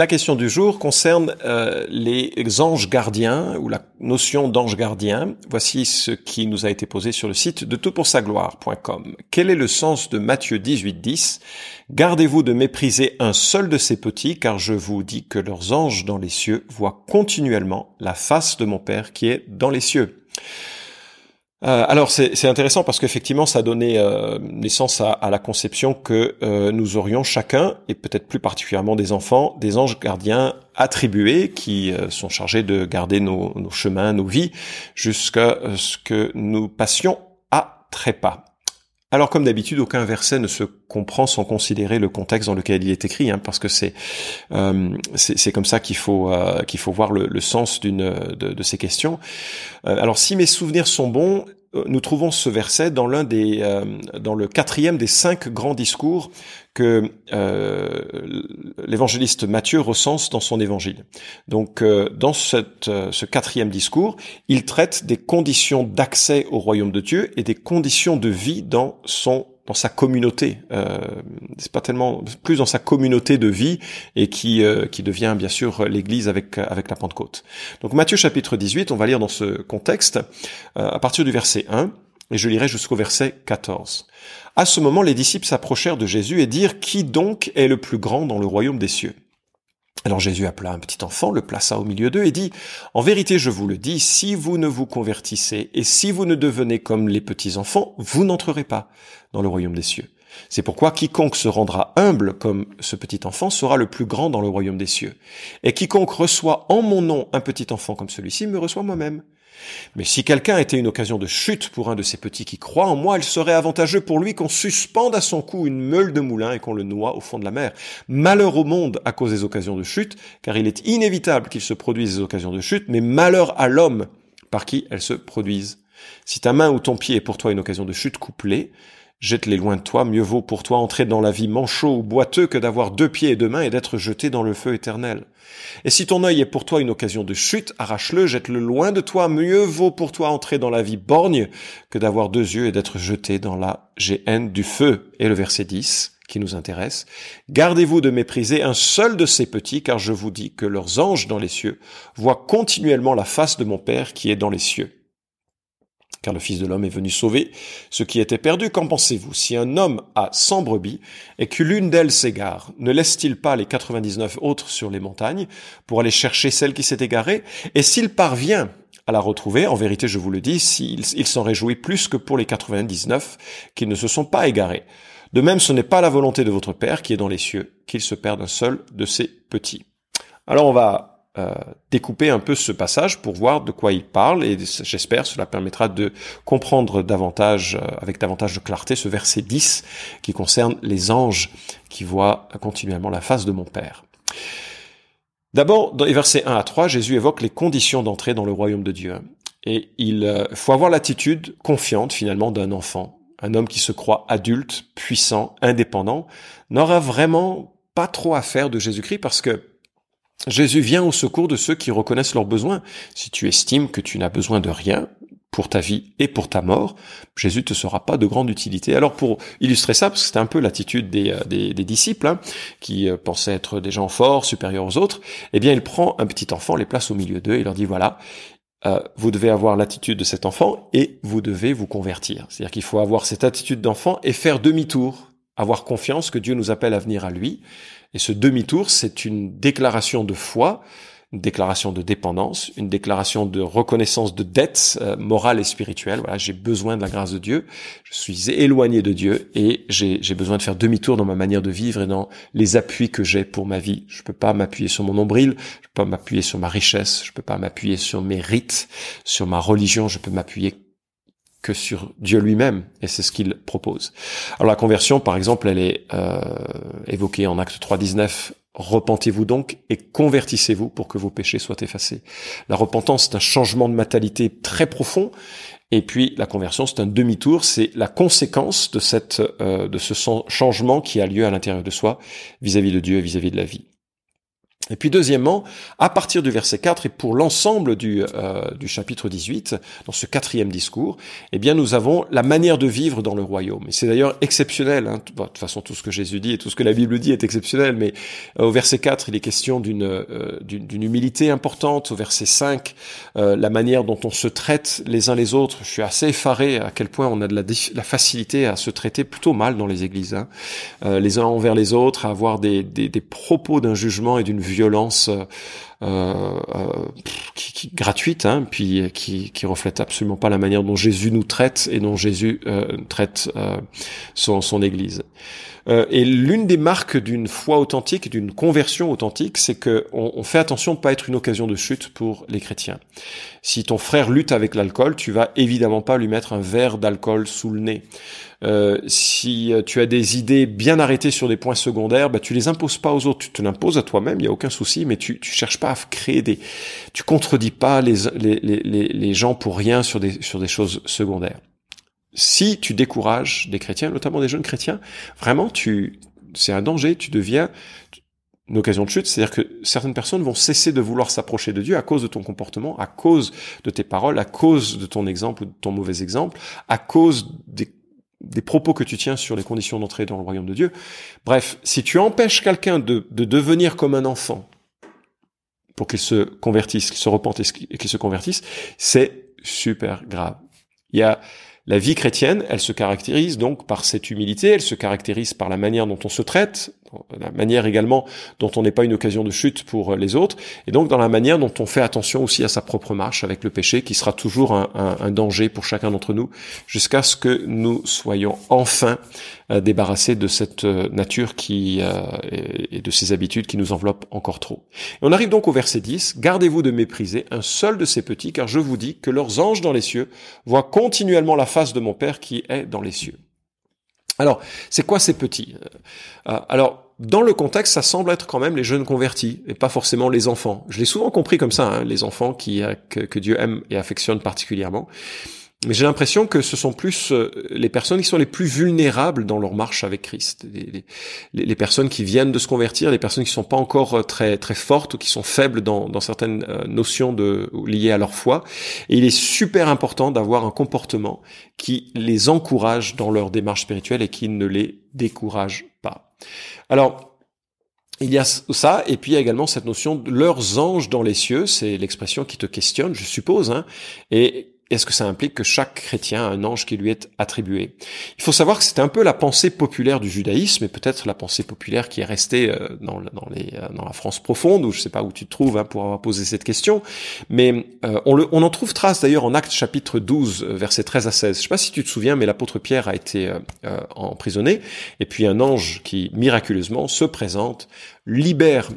La question du jour concerne euh, les anges gardiens ou la notion d'ange gardien. Voici ce qui nous a été posé sur le site de toutpoursagloire.com. Quel est le sens de Matthieu 18, 10 Gardez-vous de mépriser un seul de ces petits, car je vous dis que leurs anges dans les cieux voient continuellement la face de mon Père qui est dans les cieux. Euh, alors c'est intéressant parce qu'effectivement ça donné euh, naissance à, la conception que euh, nous aurions chacun, et peut-être plus particulièrement des enfants, des anges gardiens attribués qui sont chargés de garder nos, nos chemins, nos vies, jusqu'à ce que nous passions à trépas. Alors comme d'habitude, aucun verset ne se comprend sans considérer le contexte dans lequel il est écrit, hein, parce que c'est euh, c'est comme ça qu'il faut euh, qu'il faut voir le, le sens d'une de, de, ces questions. Euh, alors si mes souvenirs sont bons, euh, nous trouvons ce verset dans l'un des euh, dans le quatrième des cinq grands discours que euh, l'évangéliste Matthieu recense dans son évangile. Donc dans ce quatrième discours, il traite des conditions d'accès au royaume de Dieu et des conditions de vie dans son dans sa communauté. Euh, c'est pas tellement plus dans sa communauté de vie et qui euh, qui devient bien sûr l'Église avec avec la Pentecôte. Donc Matthieu chapitre 18, on va lire dans ce contexte euh, à partir du verset 1 et je lirai jusqu'au verset 14. À ce moment, les disciples s'approchèrent de Jésus et dirent Qui donc est le plus grand dans le royaume des cieux? Alors Jésus appela un petit enfant, le plaça au milieu d'eux et dit, En vérité je vous le dis, si vous ne vous convertissez et si vous ne devenez comme les petits enfants, vous n'entrerez pas dans le royaume des cieux. C'est pourquoi quiconque se rendra humble comme ce petit enfant sera le plus grand dans le royaume des cieux. Et quiconque reçoit en mon nom un petit enfant comme celui-ci me reçoit moi-même. Mais si quelqu'un était une occasion de chute pour un de ces petits qui croient en moi, il serait avantageux pour lui qu'on suspende à son cou une meule de moulin et qu'on le noie au fond de la mer. Malheur au monde à cause des occasions de chute, car il est inévitable qu'il se produise des occasions de chute, mais malheur à l'homme par qui elles se produisent. Si ta main ou ton pied est pour toi une occasion de chute couplée, Jette-les loin de toi, mieux vaut pour toi entrer dans la vie manchot ou boiteux que d'avoir deux pieds et deux mains et d'être jeté dans le feu éternel. Et si ton œil est pour toi une occasion de chute, arrache-le, jette-le loin de toi, mieux vaut pour toi entrer dans la vie borgne que d'avoir deux yeux et d'être jeté dans la géhenne du feu. Et le verset 10 qui nous intéresse. Gardez-vous de mépriser un seul de ces petits, car je vous dis que leurs anges dans les cieux voient continuellement la face de mon Père qui est dans les cieux car le Fils de l'homme est venu sauver ce qui était perdu. Qu'en pensez-vous Si un homme a 100 brebis et que l'une d'elles s'égare, ne laisse-t-il pas les 99 autres sur les montagnes pour aller chercher celle qui s'est égarée? Et s'il parvient à la retrouver, en vérité je vous le dis, il s'en réjouit plus que pour les 99 qui ne se sont pas égarés. De même, ce n'est pas la volonté de votre Père qui est dans les cieux qu'il se perde un seul de ses petits. Alors on va euh, découper un peu ce passage pour voir de quoi il parle et j'espère cela permettra de comprendre davantage, euh, avec davantage de clarté, ce verset 10 qui concerne les anges qui voient continuellement la face de mon Père. D'abord, dans les versets 1 à 3, Jésus évoque les conditions d'entrée dans le royaume de Dieu. Et il euh, faut avoir l'attitude confiante finalement d'un enfant. Un homme qui se croit adulte, puissant, indépendant, n'aura vraiment pas trop à faire de Jésus-Christ parce que Jésus vient au secours de ceux qui reconnaissent leurs besoins. Si tu estimes que tu n'as besoin de rien pour ta vie et pour ta mort, Jésus te sera pas de grande utilité. Alors pour illustrer ça, parce que c'était un peu l'attitude des, euh, disciples, hein, qui euh, pensaient être des gens forts, supérieurs aux autres, eh bien il prend un petit enfant, les place au milieu d'eux et leur dit voilà, euh, vous devez avoir l'attitude de cet enfant et vous devez vous convertir. C'est-à-dire qu'il faut avoir cette attitude d'enfant et faire demi-tour, avoir confiance que Dieu nous appelle à venir à lui et ce demi-tour, c'est une déclaration de foi, une déclaration de dépendance, une déclaration de reconnaissance de dette euh, morale et spirituelle. Voilà, j'ai besoin de la grâce de Dieu, je suis éloigné de Dieu et j'ai besoin de faire demi-tour dans ma manière de vivre et dans les appuis que j'ai pour ma vie. Je peux pas m'appuyer sur mon nombril, je peux pas m'appuyer sur ma richesse, je peux pas m'appuyer sur mes rites, sur ma religion, je peux m'appuyer que sur Dieu lui-même, et c'est ce qu'il propose. Alors la conversion, par exemple, elle est euh, évoquée en Acte 3.19, Repentez-vous donc et convertissez-vous pour que vos péchés soient effacés. La repentance, c'est un changement de mentalité très profond Et puis la conversion, c'est un demi-tour, c'est la conséquence de cette euh, de ce changement qui a lieu à l'intérieur de soi vis-à-vis de Dieu et vis à -vis de la vie. Et puis deuxièmement, à partir du verset 4 et pour l'ensemble du, euh, du chapitre 18, dans ce quatrième discours, eh bien nous avons la manière de vivre dans le royaume. Et c'est d'ailleurs exceptionnel. Hein. de toute façon, tout ce que Jésus dit et tout ce que la Bible dit est exceptionnel. Mais euh, au verset 4, il est question d'une euh, d'une humilité importante. Au verset 5, la manière dont on se traite les uns les autres. Je suis assez effaré à quel point on a de la, la facilité à se traiter plutôt mal dans les églises, hein. les uns envers les autres, à avoir des, des, des propos d'un jugement et d'une violence euh, euh, qui, qui, gratuite, hein, puis qui, qui reflète absolument pas la manière dont Jésus nous traite et dont Jésus euh, traite son, son Église. et l'une des marques d'une foi authentique, d'une conversion authentique, c'est que on, fait attention de pas être une occasion de chute pour les chrétiens. Si ton frère lutte avec l'alcool, tu vas évidemment pas lui mettre un verre d'alcool sous le nez. Euh, si euh, tu as des idées bien arrêtées sur des points secondaires, bah, tu les imposes pas aux autres, tu te l'imposes à toi-même, il y a aucun souci, mais tu, tu cherches pas créer des, tu contredis pas les, gens pour rien sur des, choses secondaires. Si tu décourages des chrétiens, notamment des jeunes chrétiens, vraiment, tu, c'est un danger, tu deviens, une occasion de chute, c'est-à-dire que certaines personnes vont cesser de vouloir s'approcher de Dieu à cause de ton comportement, à cause de tes paroles, à cause de ton exemple ou de ton mauvais exemple, à cause des propos que tu tiens sur les conditions d'entrée dans le royaume de Dieu. Bref, si tu empêches quelqu'un de devenir comme un enfant pour qu'il se convertisse, qu'il se repente et qu'il se convertisse, c'est super grave. Il y a la vie chrétienne, elle se caractérise donc par cette humilité, elle se caractérise par la manière dont on se traite, la manière également dont on n'est pas une occasion de chute pour les autres, et donc dans la manière dont on fait attention aussi à sa propre marche avec le péché, qui sera toujours un, un danger pour chacun d'entre nous, jusqu'à ce que nous soyons enfin euh, débarrassés de cette euh, nature qui euh, et de ces habitudes qui nous enveloppent encore trop. Et on arrive donc au verset 10, Gardez-vous de mépriser un seul de ces petits, car je vous dis que leurs anges dans les cieux voient continuellement la face de mon Père qui est dans les cieux. Alors, c'est quoi ces petits? Euh, Alors, dans le contexte, ça semble être quand même les jeunes convertis et pas forcément les enfants. Je l'ai souvent compris comme ça, hein, les enfants qui euh, que, Dieu aime et affectionne particulièrement. Mais j'ai l'impression que ce sont plus euh, les personnes qui sont les plus vulnérables dans leur marche avec Christ. Les, personnes qui viennent de se convertir, les personnes qui sont pas encore euh, très très fortes ou qui sont faibles dans, certaines euh, notions liées à leur foi. Et il est super important d'avoir un comportement qui les encourage dans leur démarche spirituelle et qui ne les décourage pas. Alors, il y a ça, et puis il y a également cette notion de leurs anges dans les cieux, c'est l'expression qui te questionne, je suppose, hein, et est-ce que ça implique que chaque chrétien a un ange qui lui est attribué? Il faut savoir que c'est un peu la pensée populaire du judaïsme et peut-être la pensée populaire qui est restée euh, dans, euh, dans la France profonde, ou je sais pas où tu te trouves hein, pour avoir posé cette question, mais euh, on, le, on en trouve trace d'ailleurs en Actes chapitre 12, versets 13 à 16. Je sais pas si tu te souviens, mais l'apôtre Pierre a été emprisonné, et puis un ange qui miraculeusement se présente, libère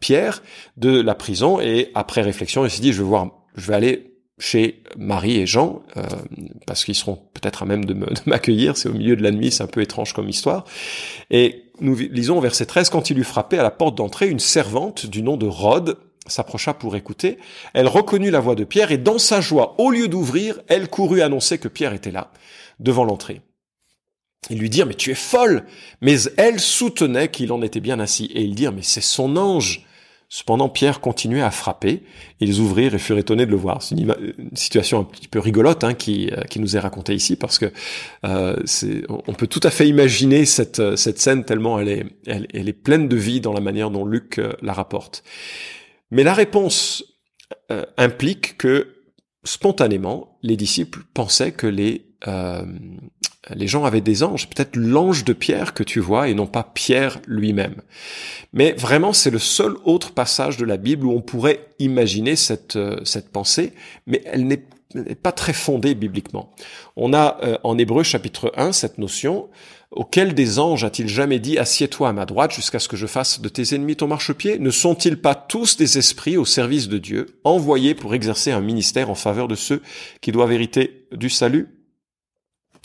Pierre de la prison, et après réflexion, il s'est dit, je vais voir, je vais aller chez Marie et Jean, euh, parce qu'ils seront peut-être à même de m'accueillir, c'est au milieu de la nuit, c'est un peu étrange comme histoire. Et nous lisons au verset 13, quand il eut frappé à la porte d'entrée, une servante du nom de Rhodes s'approcha pour écouter, elle reconnut la voix de Pierre, et dans sa joie, au lieu d'ouvrir, elle courut annoncer que Pierre était là, devant l'entrée. Ils lui dirent, mais tu es folle! Mais elle soutenait qu'il en était bien ainsi, et ils dirent, mais c'est son ange! Cependant, Pierre continuait à frapper. Ils ouvrirent et furent étonnés de le voir. C'est une, situation un petit peu rigolote hein, qui, euh, qui nous est racontée ici parce que euh, on peut tout à fait imaginer cette, cette scène tellement elle est, elle, est pleine de vie dans la manière dont Luc euh, la rapporte. Mais la réponse euh, implique que spontanément, les disciples pensaient que les euh, les gens avaient des anges, peut-être l'ange de Pierre que tu vois et non pas Pierre lui-même. Mais vraiment, c'est le seul autre passage de la Bible où on pourrait imaginer cette, euh, cette pensée, mais elle n'est pas très fondée bibliquement. On a euh, en Hébreu chapitre 1 cette notion Auquel des anges a-t-il jamais dit Assieds-toi à ma droite jusqu'à ce que je fasse de tes ennemis ton marchepied? Ne sont-ils pas tous des esprits au service de Dieu, envoyés pour exercer un ministère en faveur de ceux qui doivent hériter du salut?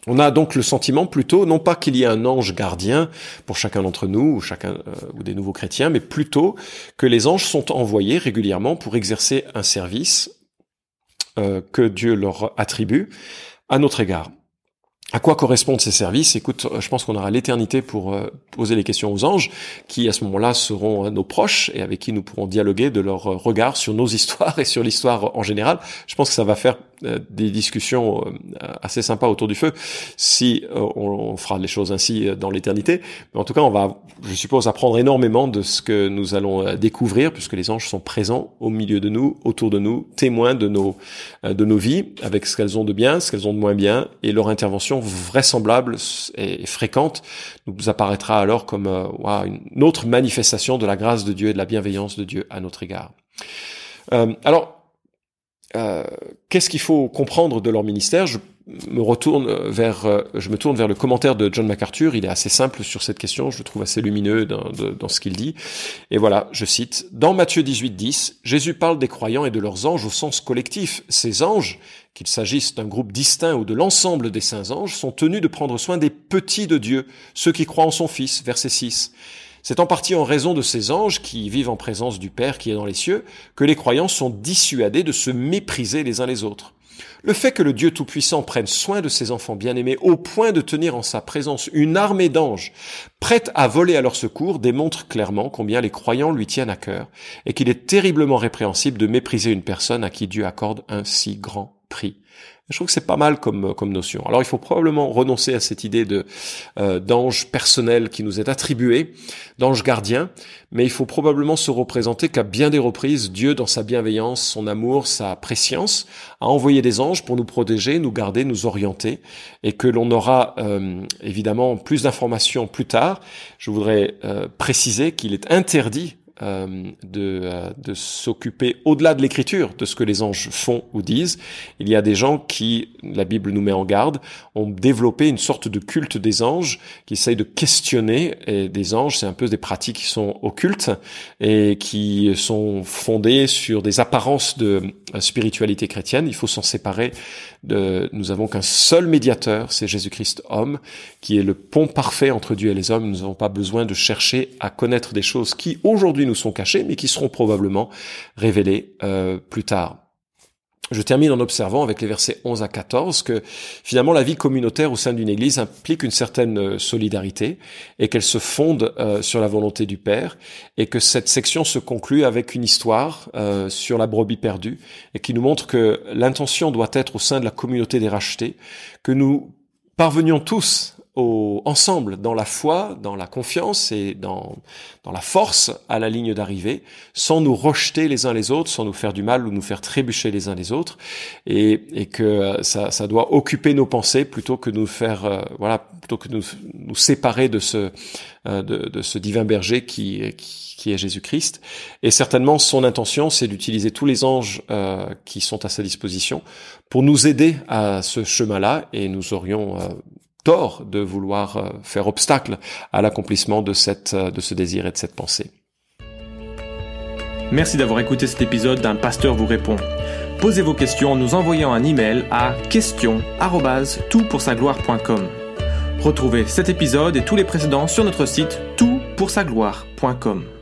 On a donc le sentiment plutôt, non pas qu'il y ait un ange gardien pour chacun d'entre nous ou chacun euh, ou des nouveaux chrétiens, mais plutôt que les anges sont envoyés régulièrement pour exercer un service que Dieu leur attribue à notre égard. À quoi correspondent ces services? Écoute, je pense qu'on aura l'éternité pour euh, poser les questions aux anges, qui à ce moment-là seront euh, nos proches et avec qui nous pourrons dialoguer de leur euh, regard sur nos histoires et sur l'histoire en général. Je pense que ça va faire des discussions assez sympas autour du feu si on, fera les choses ainsi dans l'éternité. En tout cas, on va, je suppose, apprendre énormément de ce que nous allons découvrir, puisque les anges sont présents au milieu de nous, autour de nous, témoins de nos de nos vies, avec ce qu'elles ont de bien, ce qu'elles ont de moins bien, et leur intervention vraisemblable et fréquente nous apparaîtra alors comme euh, une autre manifestation de la grâce de Dieu et de la bienveillance de Dieu à notre égard. Euh, alors, euh, qu'est-ce qu'il faut comprendre de leur ministère? Me retourne vers, euh, je me tourne vers le commentaire de John MacArthur. Il est assez simple sur cette question. Je le trouve assez lumineux dans, dans ce qu'il dit. Et voilà, je cite dans Matthieu 18, 10, Jésus parle des croyants et de leurs anges au sens collectif. Ces anges, qu'il s'agisse d'un groupe distinct ou de l'ensemble des saints anges, sont tenus de prendre soin des petits de Dieu, ceux qui croient en son Fils. Verset 6. C'est en partie en raison de ces anges qui vivent en présence du Père qui est dans les cieux que les croyants sont dissuadés de se mépriser les uns les autres. Le fait que le Dieu Tout-Puissant prenne soin de ses enfants bien-aimés au point de tenir en sa présence une armée d'anges prête à voler à leur secours démontre clairement combien les croyants lui tiennent à cœur et qu'il est terriblement répréhensible de mépriser une personne à qui Dieu accorde un si grand prix. Je trouve que c'est pas mal comme comme notion. Alors il faut probablement renoncer à cette idée de euh, d'ange personnel qui nous est attribué, d'ange gardien, mais il faut probablement se représenter qu'à bien des reprises, Dieu, dans sa bienveillance, son amour, sa préscience, a envoyé des anges pour nous protéger, nous garder, nous orienter, et que l'on aura euh, évidemment plus d'informations plus tard. Je voudrais euh, préciser qu'il est interdit euh, de, euh, de s'occuper au-delà de l'écriture de ce que les anges font ou disent. Il y a des gens qui, la Bible nous met en garde, ont développé une sorte de culte des anges, qui essayent de questionner des anges. C'est un peu des pratiques qui sont occultes et qui sont fondées sur des apparences de euh, spiritualité chrétienne. Il faut s'en séparer. De, nous avons qu'un seul médiateur, c'est Jésus-Christ homme, qui est le pont parfait entre Dieu et les hommes. Nous n'avons pas besoin de chercher à connaître des choses qui aujourd'hui nous sont cachées, mais qui seront probablement révélées euh, plus tard. Je termine en observant avec les versets 11 à 14 que finalement la vie communautaire au sein d'une église implique une certaine euh, solidarité et qu'elle se fonde euh, sur la volonté du Père et que cette section se conclut avec une histoire sur la brebis perdue et qui nous montre que l'intention doit être au sein de la communauté des rachetés que nous parvenions tous ensemble dans la foi, dans la confiance et dans, dans la force à la ligne d'arrivée, sans nous rejeter les uns les autres, sans nous faire du mal ou nous faire trébucher les uns les autres, et, et que ça, ça doit occuper nos pensées plutôt que nous faire, euh, voilà, plutôt que nous, nous séparer de ce, euh, de, de, ce divin berger qui, qui, qui est Jésus-Christ. Et certainement, son intention, c'est d'utiliser tous les anges euh, qui sont à sa disposition pour nous aider à ce chemin-là, et nous aurions de vouloir euh, faire obstacle à l'accomplissement euh, de ce désir et de cette pensée. Merci d'avoir écouté cet épisode d'un pasteur vous répond. Posez vos questions en nous envoyant un email à question@toutpoursagloire.com. Retrouvez cet épisode et tous les précédents sur notre site toutpoursagloire.com.